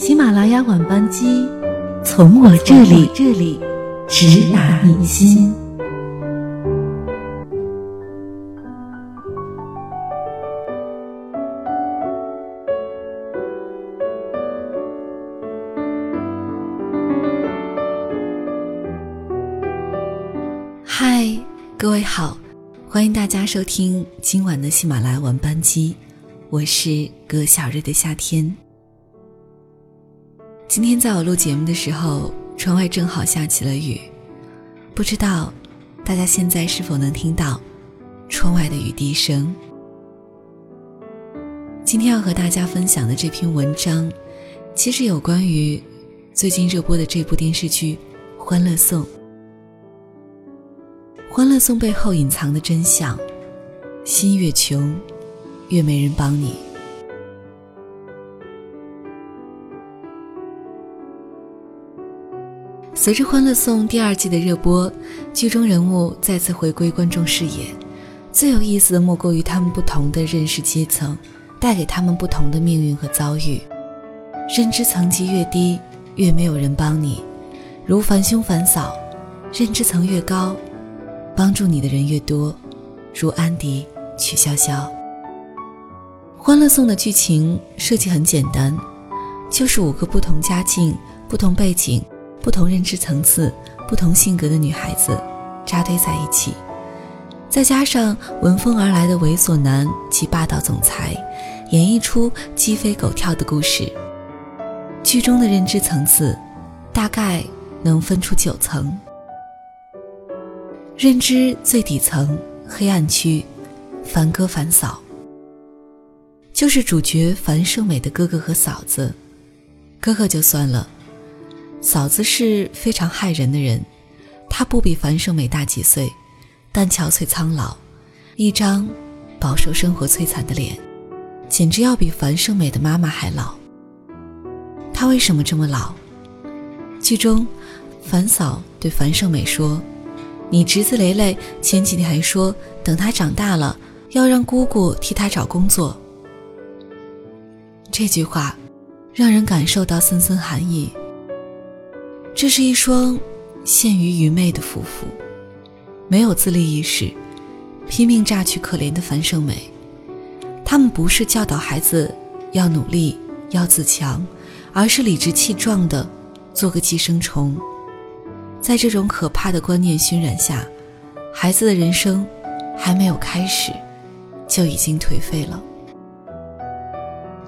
喜马拉雅晚班机，从我这里这里直达你心。嗨，各位好，欢迎大家收听今晚的喜马拉雅晚班机，我是葛小日的夏天。今天在我录节目的时候，窗外正好下起了雨，不知道大家现在是否能听到窗外的雨滴声。今天要和大家分享的这篇文章，其实有关于最近热播的这部电视剧《欢乐颂》。《欢乐颂》背后隐藏的真相，心越穷，越没人帮你。随着《欢乐颂》第二季的热播，剧中人物再次回归观众视野。最有意思的莫过于他们不同的认识阶层，带给他们不同的命运和遭遇。认知层级越低，越没有人帮你，如繁兄繁嫂；认知层越高，帮助你的人越多，如安迪、曲筱绡。《欢乐颂》的剧情设计很简单，就是五个不同家境、不同背景。不同认知层次、不同性格的女孩子扎堆在一起，再加上闻风而来的猥琐男及霸道总裁，演绎出鸡飞狗跳的故事。剧中的认知层次大概能分出九层。认知最底层黑暗区，凡哥凡嫂，就是主角樊胜美的哥哥和嫂子。哥哥就算了。嫂子是非常害人的人，她不比樊胜美大几岁，但憔悴苍老，一张饱受生活摧残的脸，简直要比樊胜美的妈妈还老。她为什么这么老？剧中，樊嫂对樊胜美说：“你侄子雷雷前几天还说，等他长大了要让姑姑替他找工作。”这句话，让人感受到森森寒意。这是一双陷于愚昧的夫妇，没有自立意识，拼命榨取可怜的樊胜美。他们不是教导孩子要努力、要自强，而是理直气壮的做个寄生虫。在这种可怕的观念熏染下，孩子的人生还没有开始，就已经颓废了。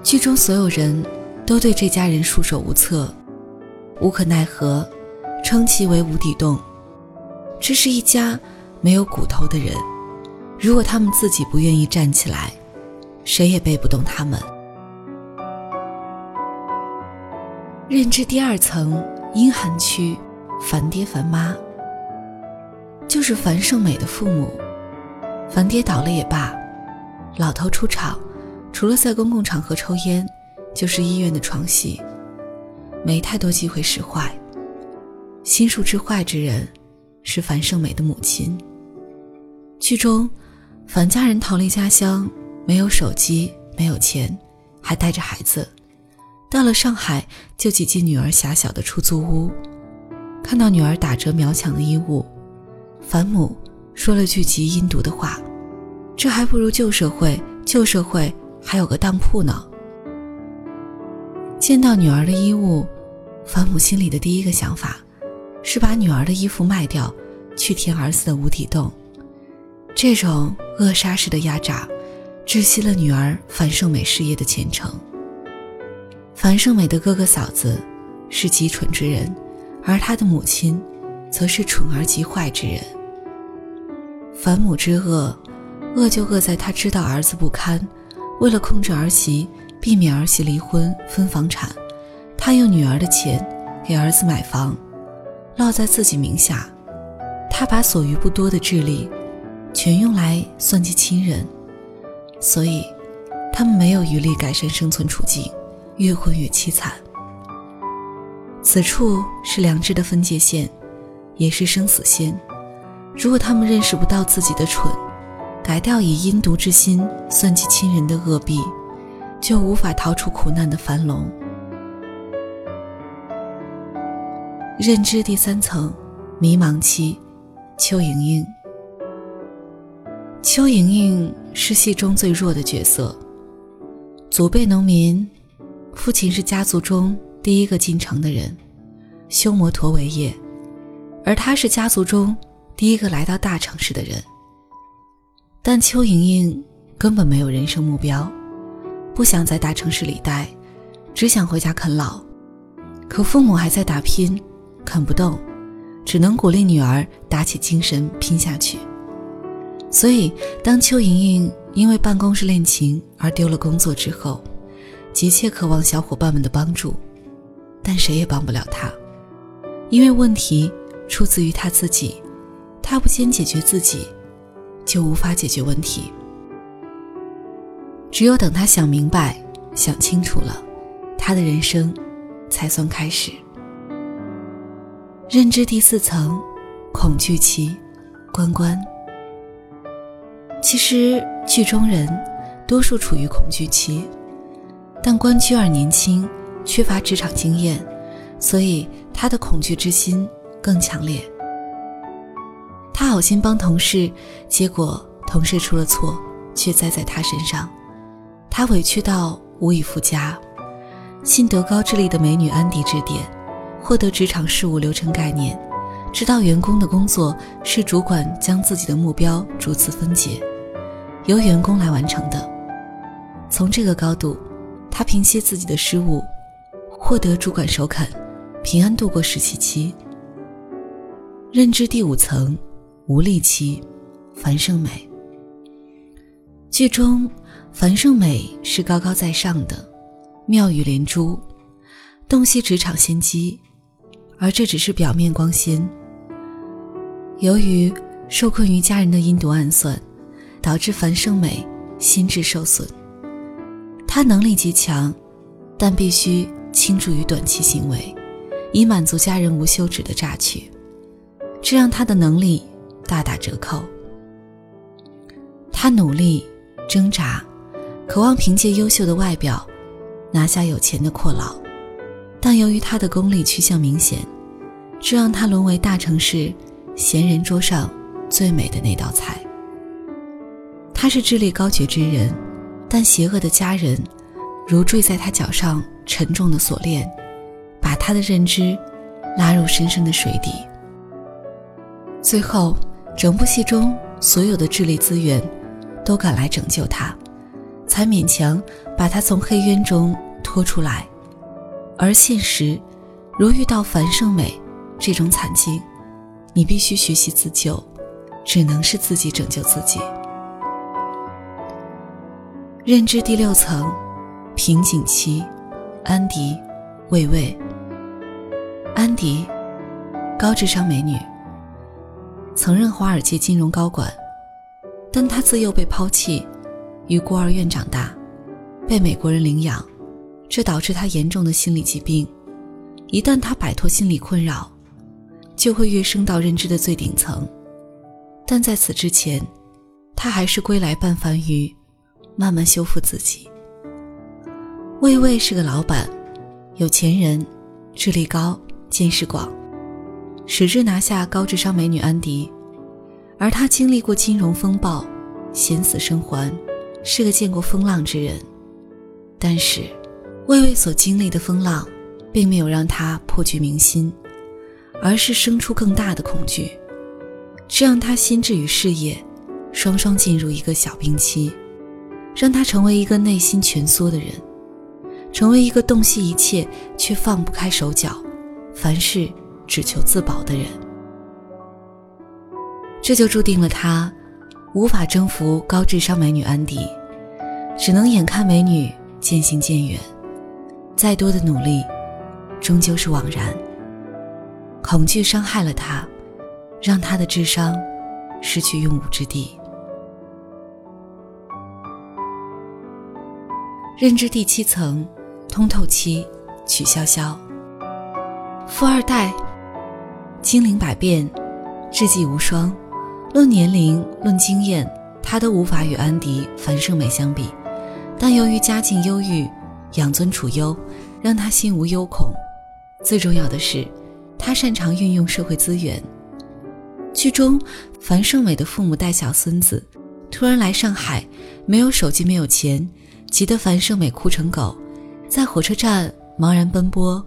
剧中所有人都对这家人束手无策。无可奈何，称其为无底洞。这是一家没有骨头的人，如果他们自己不愿意站起来，谁也背不动他们。认知第二层阴寒区，烦爹烦妈，就是樊胜美的父母。樊爹倒了也罢，老头出场，除了在公共场合抽烟，就是医院的床戏。没太多机会使坏，心术之坏之人是樊胜美的母亲。剧中，樊家人逃离家乡，没有手机，没有钱，还带着孩子，到了上海就挤进女儿狭小的出租屋，看到女儿打折秒抢的衣物，樊母说了句极阴毒的话：“这还不如旧社会，旧社会还有个当铺呢。”见到女儿的衣物，樊母心里的第一个想法是把女儿的衣服卖掉，去填儿子的无底洞。这种扼杀式的压榨，窒息了女儿樊胜美事业的前程。樊胜美的哥哥嫂子是极蠢之人，而她的母亲，则是蠢而极坏之人。樊母之恶，恶就恶在她知道儿子不堪，为了控制儿媳。避免儿媳离婚分房产，他用女儿的钱给儿子买房，落在自己名下。他把所余不多的智力，全用来算计亲人，所以他们没有余力改善生存处境，越混越凄惨。此处是良知的分界线，也是生死线。如果他们认识不到自己的蠢，改掉以阴毒之心算计亲人的恶弊。就无法逃出苦难的樊笼。认知第三层，迷茫期，邱莹莹。邱莹莹是戏中最弱的角色。祖辈农民，父亲是家族中第一个进城的人，修摩托为业，而她是家族中第一个来到大城市的人。但邱莹莹根本没有人生目标，不想在大城市里待，只想回家啃老。可父母还在打拼。啃不动，只能鼓励女儿打起精神拼下去。所以，当邱莹莹因为办公室恋情而丢了工作之后，急切渴望小伙伴们的帮助，但谁也帮不了她，因为问题出自于她自己。她不先解决自己，就无法解决问题。只有等她想明白、想清楚了，她的人生才算开始。认知第四层，恐惧期，关关。其实剧中人多数处于恐惧期，但关雎尔年轻，缺乏职场经验，所以他的恐惧之心更强烈。他好心帮同事，结果同事出了错，却栽在他身上，他委屈到无以复加，信得高智力的美女安迪指点。获得职场事务流程概念，知道员工的工作是主管将自己的目标逐次分解，由员工来完成的。从这个高度，他平息自己的失误，获得主管首肯，平安度过实习期。认知第五层，无力期，樊胜美。剧中，樊胜美是高高在上的，妙语连珠，洞悉职场先机。而这只是表面光鲜。由于受困于家人的阴毒暗算，导致樊胜美心智受损。她能力极强，但必须倾注于短期行为，以满足家人无休止的榨取，这让她的能力大打折扣。她努力挣扎，渴望凭借优秀的外表拿下有钱的阔佬，但由于她的功利趋向明显。这让他沦为大城市闲人桌上最美的那道菜。他是智力高绝之人，但邪恶的家人如坠在他脚上沉重的锁链，把他的认知拉入深深的水底。最后，整部戏中所有的智力资源都赶来拯救他，才勉强把他从黑渊中拖出来。而现实，如遇到樊胜美。这种惨境，你必须学习自救，只能是自己拯救自己。认知第六层，瓶颈期，安迪，魏魏。安迪，高智商美女，曾任华尔街金融高管，但她自幼被抛弃，于孤儿院长大，被美国人领养，这导致她严重的心理疾病。一旦她摆脱心理困扰，就会跃升到认知的最顶层，但在此之前，他还是归来半凡鱼，慢慢修复自己。魏魏是个老板，有钱人，智力高，见识广，矢志拿下高智商美女安迪，而他经历过金融风暴，险死生还，是个见过风浪之人。但是，魏魏所经历的风浪，并没有让他破局明心。而是生出更大的恐惧，这让他心智与事业双双进入一个小冰期，让他成为一个内心蜷缩的人，成为一个洞悉一切却放不开手脚，凡事只求自保的人。这就注定了他无法征服高智商美女安迪，只能眼看美女渐行渐远，再多的努力，终究是枉然。恐惧伤害了他，让他的智商失去用武之地。认知第七层，通透期，曲筱绡。富二代，精灵百变，智计无双。论年龄，论经验，他都无法与安迪、樊胜美相比。但由于家境优裕，养尊处优，让他心无忧恐。最重要的是。他擅长运用社会资源。剧中，樊胜美的父母带小孙子，突然来上海，没有手机，没有钱，急得樊胜美哭成狗，在火车站茫然奔波，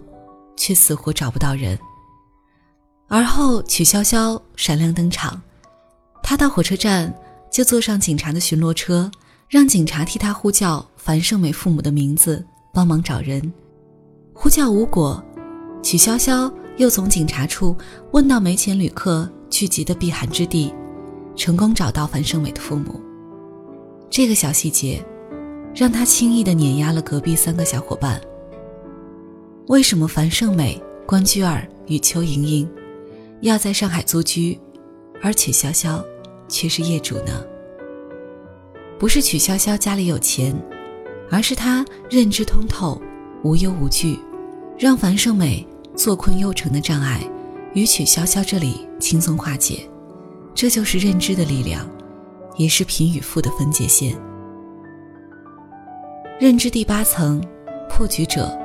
却死活找不到人。而后曲筱绡闪亮登场，她到火车站就坐上警察的巡逻车，让警察替她呼叫樊胜美父母的名字，帮忙找人。呼叫无果，曲筱绡又从警察处问到没钱旅客。聚集的避寒之地，成功找到樊胜美的父母。这个小细节，让他轻易的碾压了隔壁三个小伙伴。为什么樊胜美、关雎尔与邱莹莹要在上海租居，而曲筱绡却是业主呢？不是曲筱绡家里有钱，而是她认知通透，无忧无惧，让樊胜美坐困又城的障碍。与曲筱绡这里轻松化解，这就是认知的力量，也是贫与富的分界线。认知第八层，破局者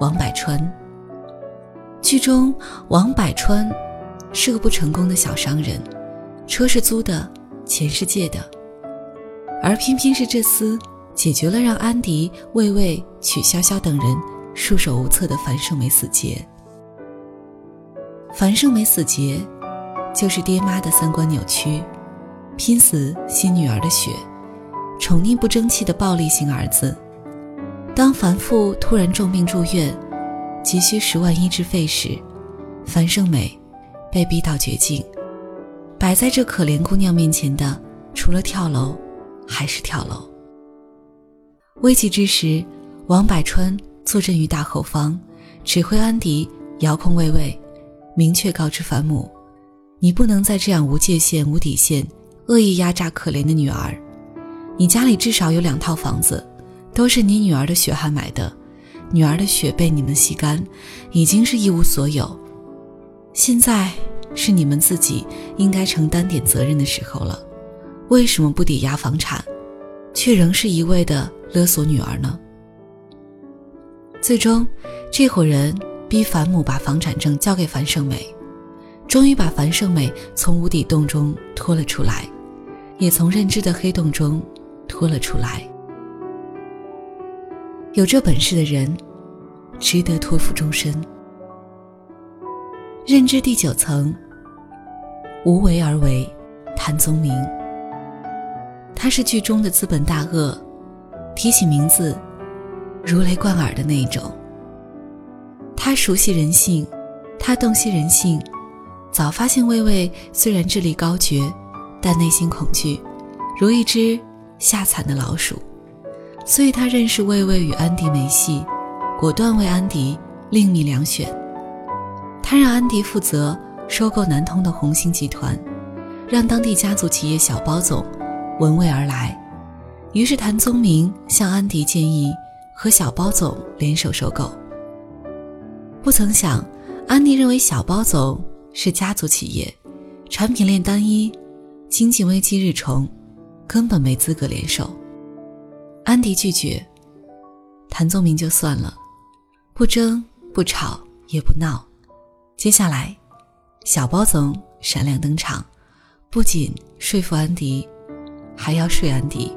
王百川。剧中王百川是个不成功的小商人，车是租的，钱是借的，而偏偏是这厮解决了让安迪、魏魏、曲筱绡等人束手无策的樊胜美死结。樊胜美死结，就是爹妈的三观扭曲，拼死吸女儿的血，宠溺不争气的暴力型儿子。当樊父突然重病住院，急需十万医治费时，樊胜美被逼到绝境。摆在这可怜姑娘面前的，除了跳楼，还是跳楼。危急之时，王百川坐镇于大后方，指挥安迪，遥控卫卫。明确告知樊母，你不能再这样无界限、无底线、恶意压榨可怜的女儿。你家里至少有两套房子，都是你女儿的血汗买的，女儿的血被你们吸干，已经是一无所有。现在是你们自己应该承担点责任的时候了，为什么不抵押房产，却仍是一味的勒索女儿呢？最终，这伙人。逼樊母把房产证交给樊胜美，终于把樊胜美从无底洞中拖了出来，也从认知的黑洞中拖了出来。有这本事的人，值得托付终身。认知第九层，无为而为，谭宗明。他是剧中的资本大鳄，提起名字，如雷贯耳的那一种。他熟悉人性，他洞悉人性，早发现魏魏虽然智力高绝，但内心恐惧，如一只吓惨的老鼠。所以他认识魏魏与安迪没戏，果断为安迪另觅良选。他让安迪负责收购南通的红星集团，让当地家族企业小包总闻味而来。于是谭宗明向安迪建议和小包总联手收购。不曾想，安迪认为小包总是家族企业，产品链单一，经济危机日重，根本没资格联手。安迪拒绝，谭宗明就算了，不争不吵也不闹。接下来，小包总闪亮登场，不仅说服安迪，还要睡安迪。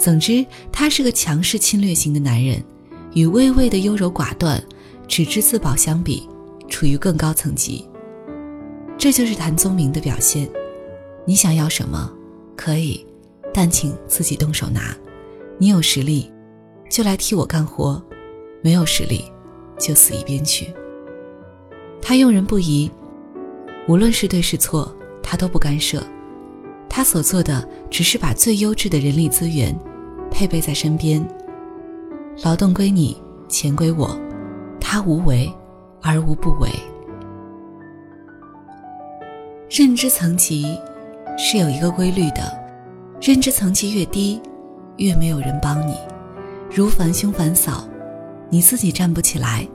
总之，他是个强势侵略型的男人，与微微的优柔寡断。只知自保相比，处于更高层级。这就是谭宗明的表现。你想要什么，可以，但请自己动手拿。你有实力，就来替我干活；没有实力，就死一边去。他用人不疑，无论是对是错，他都不干涉。他所做的，只是把最优质的人力资源配备在身边。劳动归你，钱归我。他无为而无不为。认知层级是有一个规律的，认知层级越低，越没有人帮你。如樊兄樊嫂，你自己站不起来，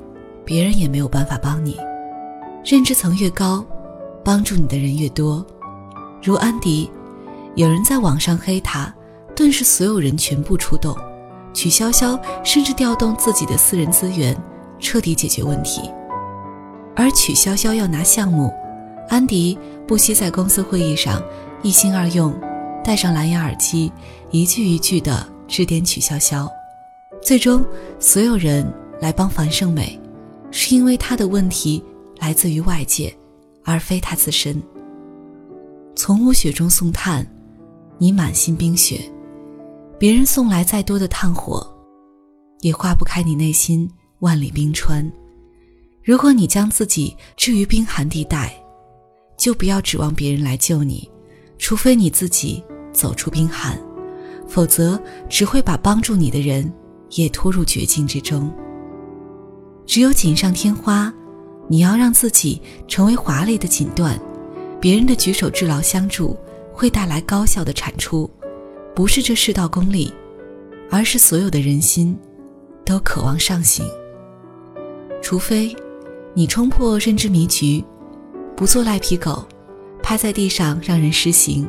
别人也没有办法帮你。认知层越高，帮助你的人越多。如安迪，有人在网上黑他，顿时所有人全部出动。曲筱绡甚至调动自己的私人资源。彻底解决问题。而曲筱绡要拿项目，安迪不惜在公司会议上一心二用，戴上蓝牙耳机，一句一句的指点曲筱绡。最终，所有人来帮樊胜美，是因为她的问题来自于外界，而非她自身。从无雪中送炭，你满心冰雪，别人送来再多的炭火，也化不开你内心万里冰川。如果你将自己置于冰寒地带，就不要指望别人来救你，除非你自己走出冰寒，否则只会把帮助你的人也拖入绝境之中。只有锦上添花，你要让自己成为华丽的锦缎，别人的举手之劳相助会带来高效的产出，不是这世道功利，而是所有的人心都渴望上行，除非。你冲破认知迷局，不做赖皮狗，趴在地上让人施行，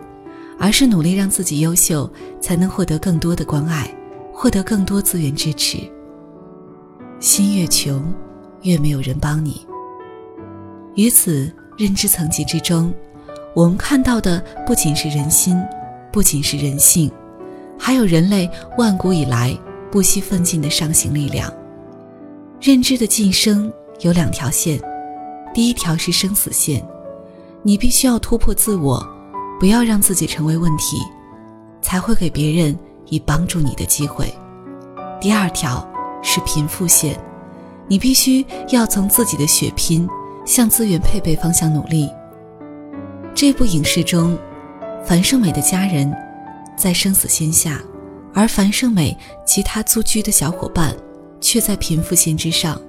而是努力让自己优秀，才能获得更多的关爱，获得更多资源支持。心越穷，越没有人帮你。于此认知层级之中，我们看到的不仅是人心，不仅是人性，还有人类万古以来不惜奋进的上行力量。认知的晋升。有两条线，第一条是生死线，你必须要突破自我，不要让自己成为问题，才会给别人以帮助你的机会。第二条是贫富线，你必须要从自己的血拼向资源配备方向努力。这部影视中，樊胜美的家人在生死线下，而樊胜美其他租居的小伙伴却在贫富线之上。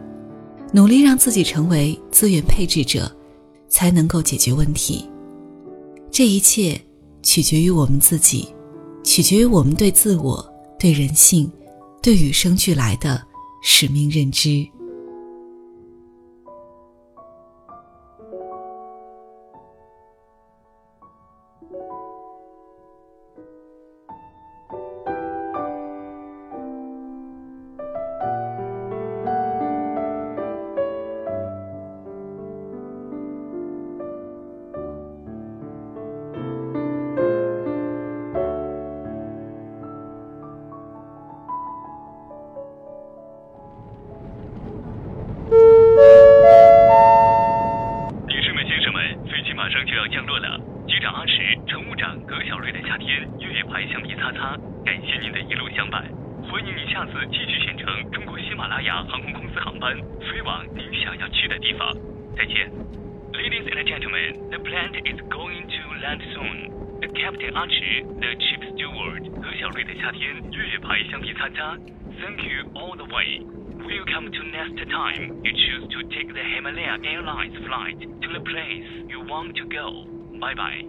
努力让自己成为资源配置者，才能够解决问题。这一切取决于我们自己，取决于我们对自我、对人性、对与生俱来的使命认知。飞往您想要去的地方。再见。Ladies and gentlemen, the plane is going to land soon. The Captain Archie, the chief steward，何小瑞的夏天，月牌橡皮擦擦。Thank you all the way. Welcome to next time you choose to take the Himalaya Airlines flight to the place you want to go. Bye bye.